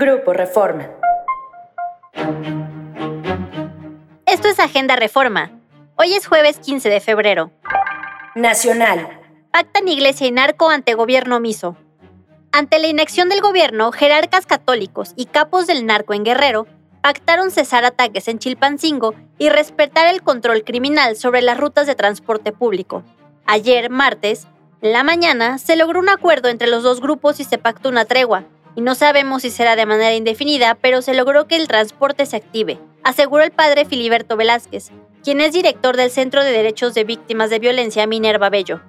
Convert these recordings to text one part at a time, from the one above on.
Grupo Reforma. Esto es Agenda Reforma. Hoy es jueves 15 de febrero. Nacional. Pactan Iglesia y narco ante gobierno omiso. Ante la inacción del gobierno, jerarcas católicos y capos del narco en Guerrero pactaron cesar ataques en Chilpancingo y respetar el control criminal sobre las rutas de transporte público. Ayer, martes, en la mañana, se logró un acuerdo entre los dos grupos y se pactó una tregua, y no sabemos si será de manera indefinida, pero se logró que el transporte se active, aseguró el padre Filiberto Velázquez, quien es director del Centro de Derechos de Víctimas de Violencia Minerva Bello.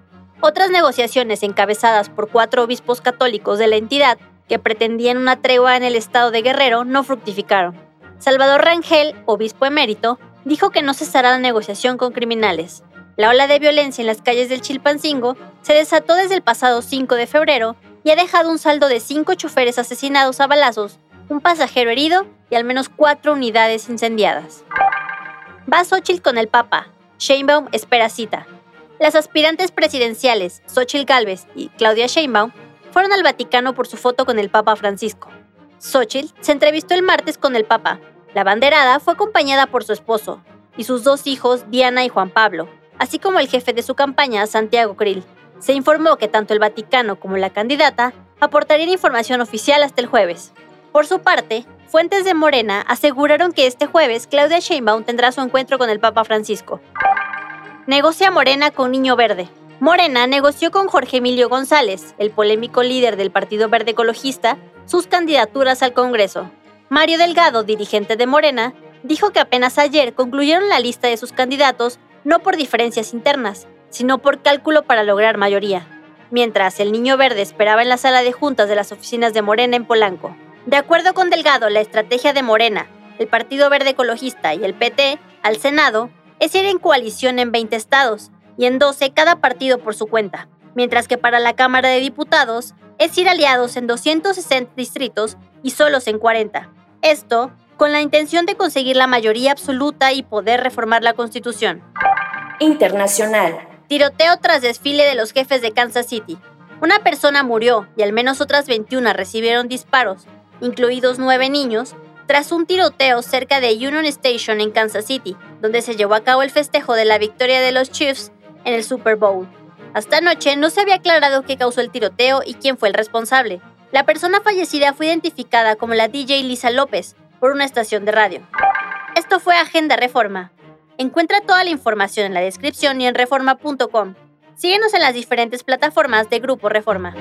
Otras negociaciones encabezadas por cuatro obispos católicos de la entidad que pretendían una tregua en el estado de Guerrero no fructificaron. Salvador Rangel, obispo emérito, dijo que no cesará la negociación con criminales. La ola de violencia en las calles del Chilpancingo se desató desde el pasado 5 de febrero y ha dejado un saldo de cinco choferes asesinados a balazos, un pasajero herido y al menos cuatro unidades incendiadas. Va Xochitl con el Papa. Sheinbaum espera cita. Las aspirantes presidenciales, Xochitl Gálvez y Claudia Sheinbaum, fueron al Vaticano por su foto con el Papa Francisco. Xochitl se entrevistó el martes con el Papa. La banderada fue acompañada por su esposo y sus dos hijos, Diana y Juan Pablo, así como el jefe de su campaña, Santiago Krill. Se informó que tanto el Vaticano como la candidata aportarían información oficial hasta el jueves. Por su parte, fuentes de Morena aseguraron que este jueves Claudia Sheinbaum tendrá su encuentro con el Papa Francisco. Negocia Morena con Niño Verde. Morena negoció con Jorge Emilio González, el polémico líder del Partido Verde Ecologista, sus candidaturas al Congreso. Mario Delgado, dirigente de Morena, dijo que apenas ayer concluyeron la lista de sus candidatos no por diferencias internas, sino por cálculo para lograr mayoría, mientras el Niño Verde esperaba en la sala de juntas de las oficinas de Morena en Polanco. De acuerdo con Delgado, la estrategia de Morena, el Partido Verde Ecologista y el PT al Senado es ir en coalición en 20 estados y en 12 cada partido por su cuenta, mientras que para la Cámara de Diputados es ir aliados en 260 distritos y solos en 40. Esto con la intención de conseguir la mayoría absoluta y poder reformar la Constitución. Internacional. Tiroteo tras desfile de los jefes de Kansas City. Una persona murió y al menos otras 21 recibieron disparos, incluidos nueve niños, tras un tiroteo cerca de Union Station en Kansas City, donde se llevó a cabo el festejo de la victoria de los Chiefs en el Super Bowl. Hasta anoche no se había aclarado qué causó el tiroteo y quién fue el responsable. La persona fallecida fue identificada como la DJ Lisa López por una estación de radio. Esto fue Agenda Reforma. Encuentra toda la información en la descripción y en reforma.com. Síguenos en las diferentes plataformas de Grupo Reforma.